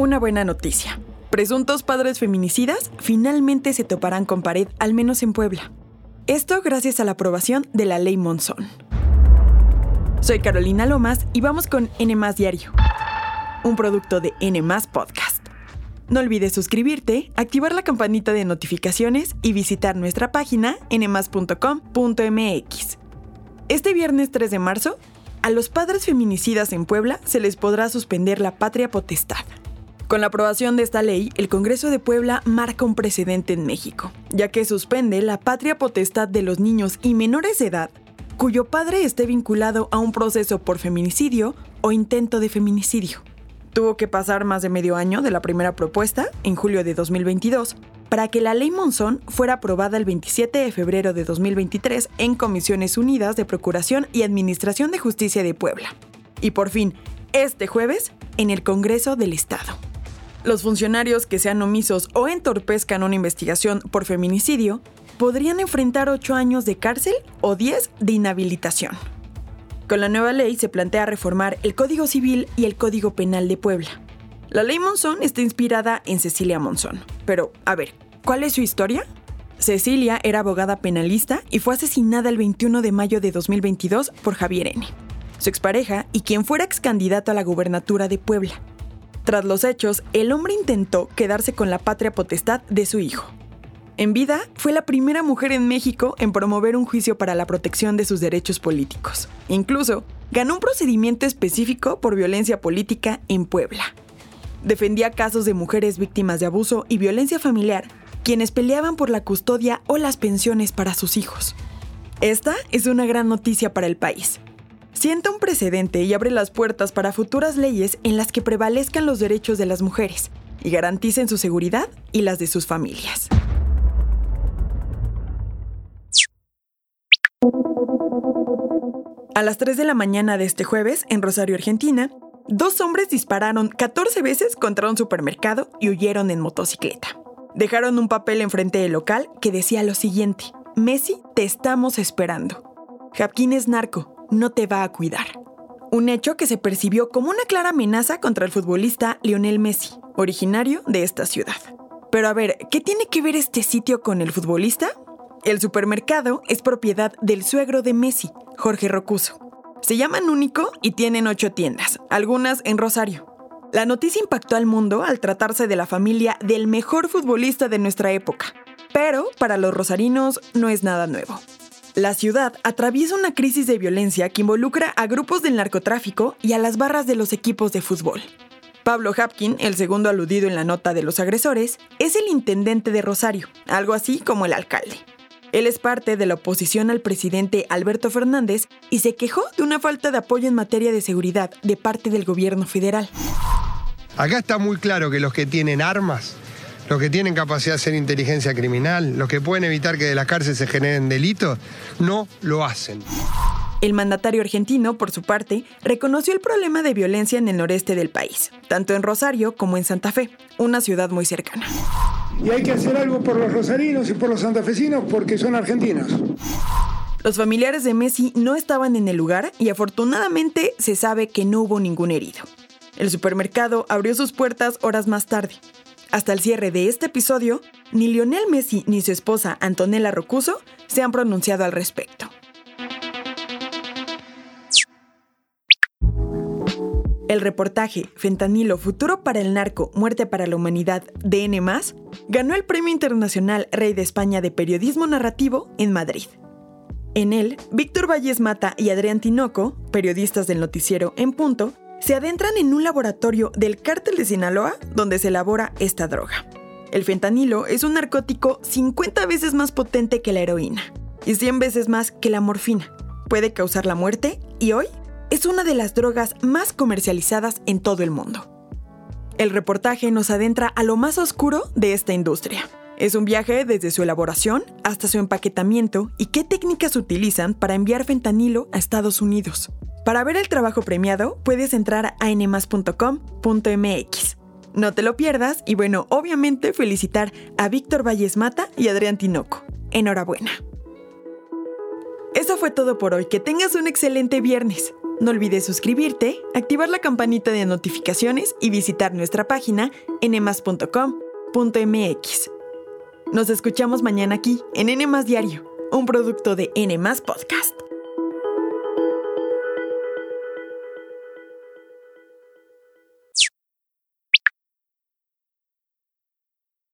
Una buena noticia. Presuntos padres feminicidas finalmente se toparán con pared, al menos en Puebla. Esto gracias a la aprobación de la ley Monzón. Soy Carolina Lomas y vamos con N Diario, un producto de N Podcast. No olvides suscribirte, activar la campanita de notificaciones y visitar nuestra página nmas.com.mx. Este viernes 3 de marzo, a los padres feminicidas en Puebla se les podrá suspender la patria potestad. Con la aprobación de esta ley, el Congreso de Puebla marca un precedente en México, ya que suspende la patria potestad de los niños y menores de edad cuyo padre esté vinculado a un proceso por feminicidio o intento de feminicidio. Tuvo que pasar más de medio año de la primera propuesta, en julio de 2022, para que la ley Monzón fuera aprobada el 27 de febrero de 2023 en Comisiones Unidas de Procuración y Administración de Justicia de Puebla. Y por fin, este jueves, en el Congreso del Estado. Los funcionarios que sean omisos o entorpezcan una investigación por feminicidio podrían enfrentar 8 años de cárcel o 10 de inhabilitación. Con la nueva ley se plantea reformar el Código Civil y el Código Penal de Puebla. La ley Monzón está inspirada en Cecilia Monzón. Pero, a ver, ¿cuál es su historia? Cecilia era abogada penalista y fue asesinada el 21 de mayo de 2022 por Javier N., su expareja y quien fuera ex candidato a la gubernatura de Puebla. Tras los hechos, el hombre intentó quedarse con la patria potestad de su hijo. En vida, fue la primera mujer en México en promover un juicio para la protección de sus derechos políticos. Incluso, ganó un procedimiento específico por violencia política en Puebla. Defendía casos de mujeres víctimas de abuso y violencia familiar, quienes peleaban por la custodia o las pensiones para sus hijos. Esta es una gran noticia para el país, sienta un precedente y abre las puertas para futuras leyes en las que prevalezcan los derechos de las mujeres y garanticen su seguridad y las de sus familias. A las 3 de la mañana de este jueves, en Rosario, Argentina, dos hombres dispararon 14 veces contra un supermercado y huyeron en motocicleta. Dejaron un papel enfrente del local que decía lo siguiente, Messi, te estamos esperando. Japquín es narco, no te va a cuidar. Un hecho que se percibió como una clara amenaza contra el futbolista Lionel Messi, originario de esta ciudad. Pero a ver, ¿qué tiene que ver este sitio con el futbolista? El supermercado es propiedad del suegro de Messi, Jorge Rocuso. Se llaman Único y tienen ocho tiendas, algunas en Rosario. La noticia impactó al mundo al tratarse de la familia del mejor futbolista de nuestra época. Pero para los rosarinos no es nada nuevo. La ciudad atraviesa una crisis de violencia que involucra a grupos del narcotráfico y a las barras de los equipos de fútbol. Pablo Hapkin, el segundo aludido en la nota de los agresores, es el intendente de Rosario, algo así como el alcalde. Él es parte de la oposición al presidente Alberto Fernández y se quejó de una falta de apoyo en materia de seguridad de parte del gobierno federal. Acá está muy claro que los que tienen armas los que tienen capacidad de hacer inteligencia criminal, los que pueden evitar que de la cárcel se generen delitos, no lo hacen. El mandatario argentino, por su parte, reconoció el problema de violencia en el noreste del país, tanto en Rosario como en Santa Fe, una ciudad muy cercana. Y hay que hacer algo por los rosarinos y por los santafesinos porque son argentinos. Los familiares de Messi no estaban en el lugar y afortunadamente se sabe que no hubo ningún herido. El supermercado abrió sus puertas horas más tarde, hasta el cierre de este episodio, ni Lionel Messi ni su esposa Antonella Rocuso se han pronunciado al respecto. El reportaje Fentanilo, futuro para el narco, muerte para la humanidad, DN+, ganó el Premio Internacional Rey de España de Periodismo Narrativo en Madrid. En él, Víctor Valles Mata y Adrián Tinoco, periodistas del noticiero En Punto, se adentran en un laboratorio del cártel de Sinaloa donde se elabora esta droga. El fentanilo es un narcótico 50 veces más potente que la heroína y 100 veces más que la morfina. Puede causar la muerte y hoy es una de las drogas más comercializadas en todo el mundo. El reportaje nos adentra a lo más oscuro de esta industria. Es un viaje desde su elaboración hasta su empaquetamiento y qué técnicas utilizan para enviar fentanilo a Estados Unidos. Para ver el trabajo premiado, puedes entrar a nmas.com.mx. No te lo pierdas y bueno, obviamente felicitar a Víctor Valles Mata y Adrián Tinoco. Enhorabuena. Eso fue todo por hoy. Que tengas un excelente viernes. No olvides suscribirte, activar la campanita de notificaciones y visitar nuestra página nmas.com.mx. Nos escuchamos mañana aquí en N Diario, un producto de N Podcast.